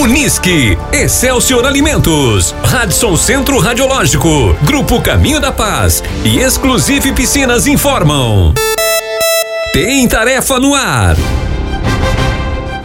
Unisque, Excelsior Alimentos, Radisson Centro Radiológico, Grupo Caminho da Paz e Exclusive Piscinas informam. Tem tarefa no ar.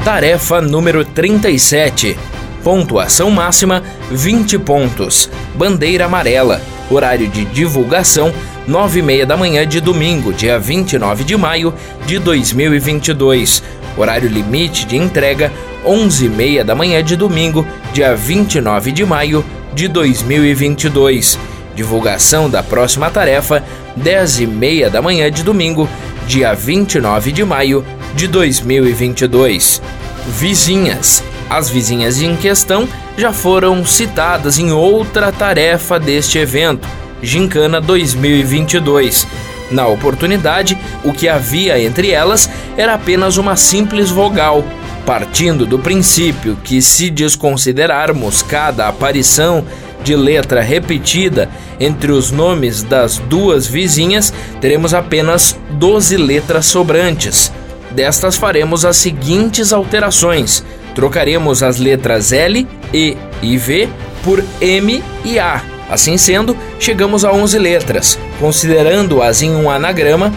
Tarefa número 37. Pontuação máxima 20 pontos. Bandeira amarela. Horário de divulgação 9 e meia da manhã de domingo, dia 29 de maio de 2022. Horário limite de entrega 11 e meia da manhã de domingo, dia 29 de maio de 2022. Divulgação da próxima tarefa 10 e meia da manhã de domingo, dia 29 de maio de 2022. Vizinhas. As vizinhas em questão já foram citadas em outra tarefa deste evento, Gincana 2022. Na oportunidade, o que havia entre elas era apenas uma simples vogal, partindo do princípio que, se desconsiderarmos cada aparição de letra repetida entre os nomes das duas vizinhas, teremos apenas 12 letras sobrantes. Destas faremos as seguintes alterações: trocaremos as letras L, E e V por M e A. Assim sendo, chegamos a 11 letras. Considerando-as em um anagrama,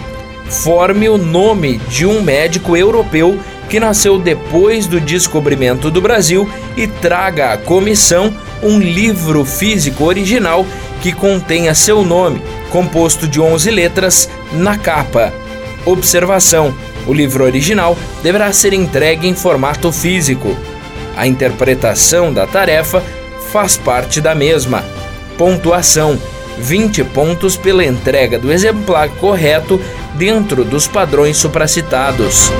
forme o nome de um médico europeu que nasceu depois do descobrimento do Brasil e traga à comissão um livro físico original que contenha seu nome, composto de 11 letras, na capa. Observação: o livro original deverá ser entregue em formato físico. A interpretação da tarefa faz parte da mesma. Pontuação: 20 pontos pela entrega do exemplar correto dentro dos padrões supracitados.